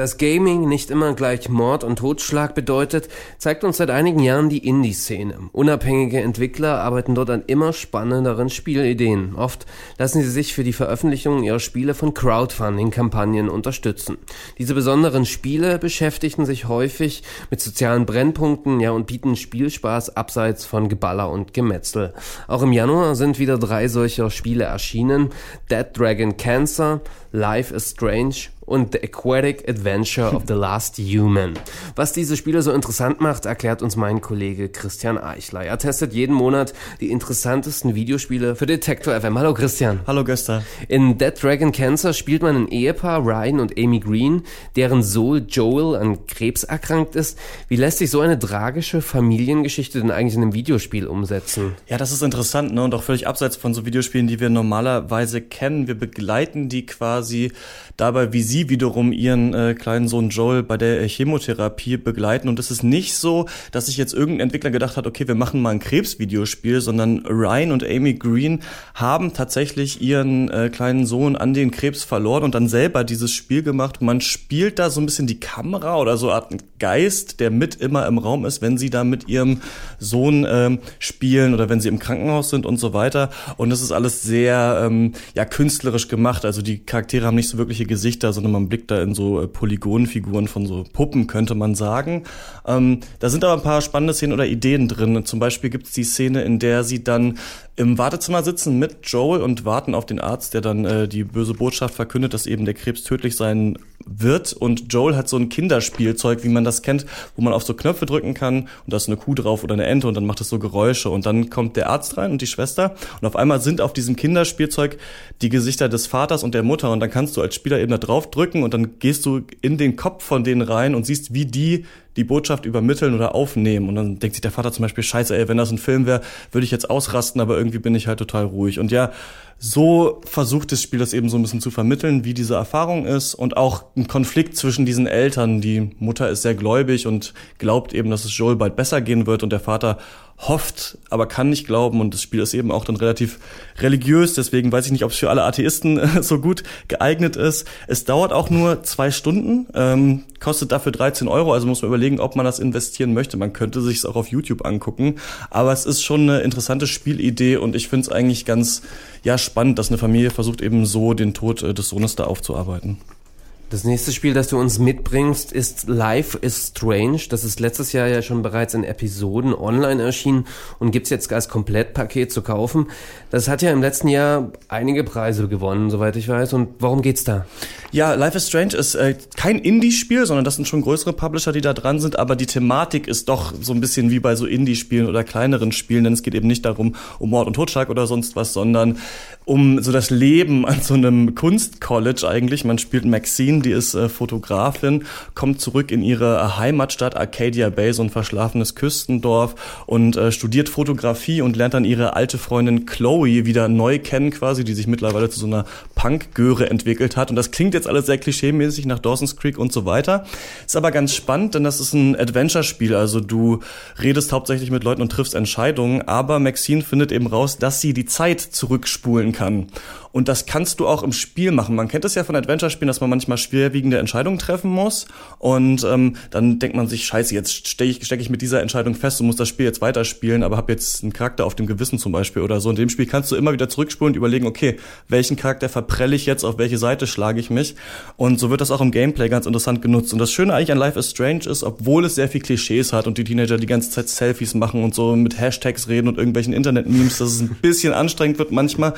Dass Gaming nicht immer gleich Mord und Totschlag bedeutet, zeigt uns seit einigen Jahren die Indie-Szene. Unabhängige Entwickler arbeiten dort an immer spannenderen Spielideen. Oft lassen sie sich für die Veröffentlichung ihrer Spiele von Crowdfunding-Kampagnen unterstützen. Diese besonderen Spiele beschäftigen sich häufig mit sozialen Brennpunkten, ja, und bieten Spielspaß abseits von Geballer und Gemetzel. Auch im Januar sind wieder drei solcher Spiele erschienen. Dead Dragon Cancer, Life is Strange und The Aquatic Adventure of the Last Human. Was diese Spiele so interessant macht, erklärt uns mein Kollege Christian Eichler. Er testet jeden Monat die interessantesten Videospiele für Detector FM. Hallo Christian. Hallo Göster. In Dead Dragon Cancer spielt man ein Ehepaar, Ryan und Amy Green, deren Sohn Joel an Krebs erkrankt ist. Wie lässt sich so eine tragische Familiengeschichte denn eigentlich in einem Videospiel umsetzen? Ja, das ist interessant ne? und auch völlig abseits von so Videospielen, die wir normalerweise kennen. Wir begleiten die quasi dabei, wie sie sie wiederum ihren äh, kleinen Sohn Joel bei der Chemotherapie begleiten. Und es ist nicht so, dass sich jetzt irgendein Entwickler gedacht hat, okay, wir machen mal ein Krebsvideospiel, sondern Ryan und Amy Green haben tatsächlich ihren äh, kleinen Sohn an den Krebs verloren und dann selber dieses Spiel gemacht. Man spielt da so ein bisschen die Kamera oder so Art Geist, der mit immer im Raum ist, wenn sie da mit ihrem Sohn ähm, spielen oder wenn sie im Krankenhaus sind und so weiter. Und das ist alles sehr ähm, ja künstlerisch gemacht. Also die Charaktere haben nicht so wirkliche Gesichter, sondern man blickt da in so äh, Polygonfiguren von so Puppen, könnte man sagen. Ähm, da sind aber ein paar spannende Szenen oder Ideen drin. Zum Beispiel gibt es die Szene, in der sie dann im Wartezimmer sitzen mit Joel und warten auf den Arzt, der dann äh, die böse Botschaft verkündet, dass eben der Krebs tödlich sein wird. Und Joel hat so ein Kinderspielzeug, wie man das kennt, wo man auf so Knöpfe drücken kann und da ist eine Kuh drauf oder eine Ente und dann macht es so Geräusche. Und dann kommt der Arzt rein und die Schwester und auf einmal sind auf diesem Kinderspielzeug die Gesichter des Vaters und der Mutter und dann kannst du als Spieler eben da drauf drücken und dann gehst du in den Kopf von denen rein und siehst, wie die die Botschaft übermitteln oder aufnehmen. Und dann denkt sich der Vater zum Beispiel, scheiße, ey, wenn das ein Film wäre, würde ich jetzt ausrasten, aber irgendwie bin ich halt total ruhig. Und ja, so versucht das Spiel das eben so ein bisschen zu vermitteln, wie diese Erfahrung ist und auch ein Konflikt zwischen diesen Eltern. Die Mutter ist sehr gläubig und glaubt eben, dass es Joel bald besser gehen wird und der Vater hofft, aber kann nicht glauben und das Spiel ist eben auch dann relativ religiös, deswegen weiß ich nicht, ob es für alle Atheisten so gut geeignet ist. Es dauert auch nur zwei Stunden, ähm, kostet dafür 13 Euro, also muss man überlegen, ob man das investieren möchte. Man könnte sich es auch auf YouTube angucken, aber es ist schon eine interessante Spielidee und ich finde es eigentlich ganz ja spannend, dass eine Familie versucht eben so den Tod äh, des Sohnes da aufzuarbeiten. Das nächste Spiel, das du uns mitbringst, ist Life is Strange. Das ist letztes Jahr ja schon bereits in Episoden online erschienen und gibt's jetzt als Komplettpaket zu kaufen. Das hat ja im letzten Jahr einige Preise gewonnen, soweit ich weiß. Und warum geht's da? Ja, Life is Strange ist äh, kein Indie-Spiel, sondern das sind schon größere Publisher, die da dran sind. Aber die Thematik ist doch so ein bisschen wie bei so Indie-Spielen oder kleineren Spielen, denn es geht eben nicht darum, um Mord und Totschlag oder sonst was, sondern um so das Leben an so einem Kunstcollege eigentlich. Man spielt Maxine die ist äh, Fotografin, kommt zurück in ihre äh, Heimatstadt Arcadia Bay, so ein verschlafenes Küstendorf und äh, studiert Fotografie und lernt dann ihre alte Freundin Chloe wieder neu kennen quasi, die sich mittlerweile zu so einer Punk-Göre entwickelt hat. Und das klingt jetzt alles sehr klischeemäßig nach Dawson's Creek und so weiter. Ist aber ganz spannend, denn das ist ein Adventure-Spiel. Also du redest hauptsächlich mit Leuten und triffst Entscheidungen, aber Maxine findet eben raus, dass sie die Zeit zurückspulen kann. Und das kannst du auch im Spiel machen. Man kennt es ja von Adventure-Spielen, dass man manchmal schwerwiegende Entscheidungen treffen muss. Und ähm, dann denkt man sich, scheiße, jetzt stecke ich, steck ich mit dieser Entscheidung fest und muss das Spiel jetzt weiterspielen, aber habe jetzt einen Charakter auf dem Gewissen zum Beispiel oder so. In dem Spiel kannst du immer wieder zurückspulen und überlegen, okay, welchen Charakter verprelle ich jetzt, auf welche Seite schlage ich mich. Und so wird das auch im Gameplay ganz interessant genutzt. Und das Schöne eigentlich an Life is Strange ist, obwohl es sehr viel Klischees hat und die Teenager die ganze Zeit Selfies machen und so mit Hashtags reden und irgendwelchen Internet-Memes, dass es ein bisschen anstrengend wird manchmal,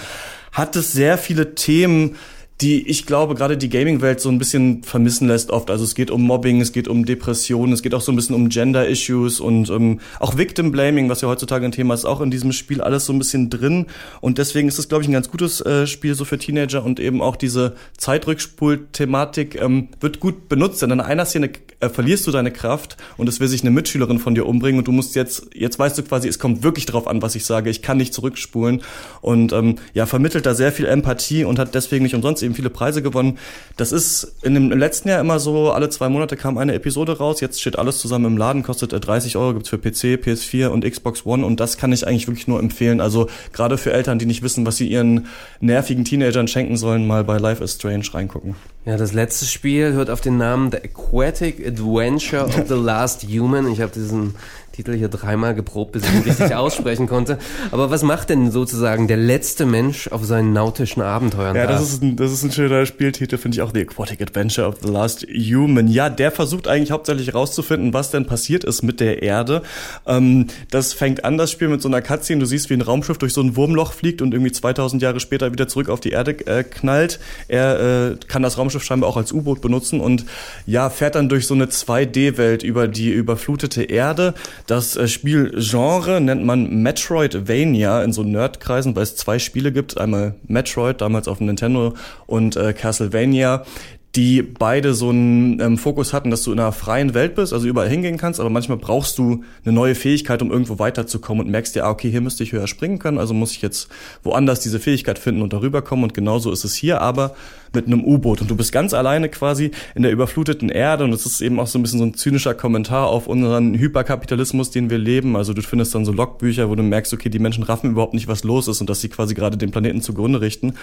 hat es sehr viele Themen, die ich glaube gerade die Gaming-Welt so ein bisschen vermissen lässt oft. Also es geht um Mobbing, es geht um Depressionen, es geht auch so ein bisschen um Gender-Issues und ähm, auch Victim-Blaming, was ja heutzutage ein Thema ist, auch in diesem Spiel alles so ein bisschen drin. Und deswegen ist es, glaube ich, ein ganz gutes äh, Spiel so für Teenager und eben auch diese Zeitrückspul-Thematik ähm, wird gut benutzt. Denn in einer Szene äh, verlierst du deine Kraft und es will sich eine Mitschülerin von dir umbringen und du musst jetzt, jetzt weißt du quasi, es kommt wirklich drauf an, was ich sage, ich kann nicht zurückspulen und ähm, ja, vermittelt da sehr viel Empathie und hat deswegen nicht umsonst eben viele Preise gewonnen. Das ist in dem letzten Jahr immer so, alle zwei Monate kam eine Episode raus. Jetzt steht alles zusammen im Laden, kostet 30 Euro, gibt's für PC, PS4 und Xbox One und das kann ich eigentlich wirklich nur empfehlen. Also gerade für Eltern, die nicht wissen, was sie ihren nervigen Teenagern schenken sollen, mal bei Life is Strange reingucken. Ja, das letzte Spiel hört auf den Namen The Aquatic Adventure of the Last Human. Ich habe diesen Titel hier dreimal geprobt, bis ich ihn richtig aussprechen konnte. Aber was macht denn sozusagen der letzte Mensch auf seinen nautischen Abenteuern? Ja, das ist, ein, das ist ein schöner Spieltitel, finde ich auch. The Aquatic Adventure of the Last Human. Ja, der versucht eigentlich hauptsächlich rauszufinden, was denn passiert ist mit der Erde. Ähm, das fängt an, das Spiel mit so einer Cutscene. Du siehst, wie ein Raumschiff durch so ein Wurmloch fliegt und irgendwie 2000 Jahre später wieder zurück auf die Erde äh, knallt. Er äh, kann das Raumschiff scheinbar auch als U-Boot benutzen und ja, fährt dann durch so eine 2D-Welt über die überflutete Erde. Das äh, Spielgenre nennt man Metroidvania in so Nerdkreisen, weil es zwei Spiele gibt. Einmal Metroid, damals auf Nintendo, und äh, Castlevania die beide so einen ähm, Fokus hatten, dass du in einer freien Welt bist, also überall hingehen kannst, aber manchmal brauchst du eine neue Fähigkeit, um irgendwo weiterzukommen und merkst dir, ah, okay, hier müsste ich höher springen können, also muss ich jetzt woanders diese Fähigkeit finden und darüber kommen und genauso ist es hier, aber mit einem U-Boot. Und du bist ganz alleine quasi in der überfluteten Erde und es ist eben auch so ein bisschen so ein zynischer Kommentar auf unseren Hyperkapitalismus, den wir leben, also du findest dann so Logbücher, wo du merkst, okay, die Menschen raffen überhaupt nicht, was los ist und dass sie quasi gerade den Planeten zugrunde richten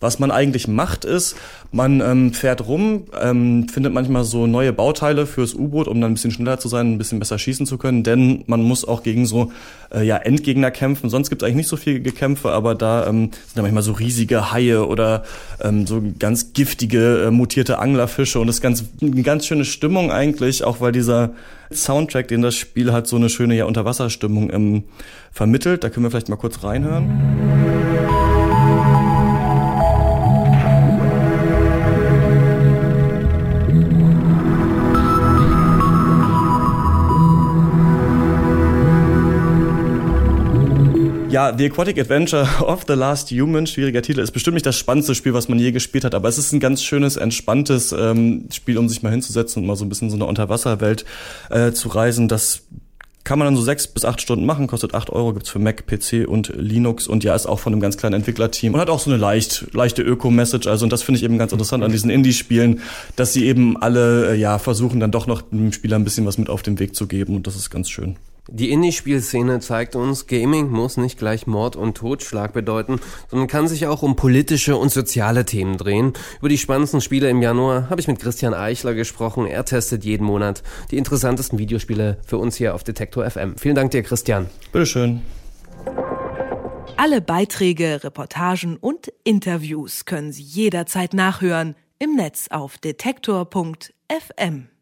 was man eigentlich macht, ist, man ähm, fährt rum, ähm, findet manchmal so neue Bauteile fürs U-Boot, um dann ein bisschen schneller zu sein, ein bisschen besser schießen zu können, denn man muss auch gegen so äh, ja, Endgegner kämpfen. Sonst gibt es eigentlich nicht so viele Gekämpfe, aber da ähm, sind da manchmal so riesige Haie oder ähm, so ganz giftige, äh, mutierte Anglerfische und das ist ganz, eine ganz schöne Stimmung eigentlich, auch weil dieser Soundtrack, den das Spiel hat, so eine schöne ja, Unterwasserstimmung ähm, vermittelt. Da können wir vielleicht mal kurz reinhören. Ja, The Aquatic Adventure of the Last Human, schwieriger Titel, ist bestimmt nicht das spannendste Spiel, was man je gespielt hat, aber es ist ein ganz schönes, entspanntes ähm, Spiel, um sich mal hinzusetzen und mal so ein bisschen so eine Unterwasserwelt äh, zu reisen. Das kann man dann so sechs bis acht Stunden machen, kostet acht Euro, gibt's für Mac, PC und Linux und ja, ist auch von einem ganz kleinen Entwicklerteam und hat auch so eine leicht, leichte Öko-Message. Also und das finde ich eben ganz interessant an diesen Indie-Spielen, dass sie eben alle äh, ja versuchen, dann doch noch dem Spieler ein bisschen was mit auf den Weg zu geben und das ist ganz schön. Die Indie-Spielszene zeigt uns, Gaming muss nicht gleich Mord und Totschlag bedeuten, sondern kann sich auch um politische und soziale Themen drehen. Über die spannendsten Spiele im Januar habe ich mit Christian Eichler gesprochen. Er testet jeden Monat die interessantesten Videospiele für uns hier auf Detektor FM. Vielen Dank dir, Christian. Bitteschön. Alle Beiträge, Reportagen und Interviews können Sie jederzeit nachhören im Netz auf detektor.fm.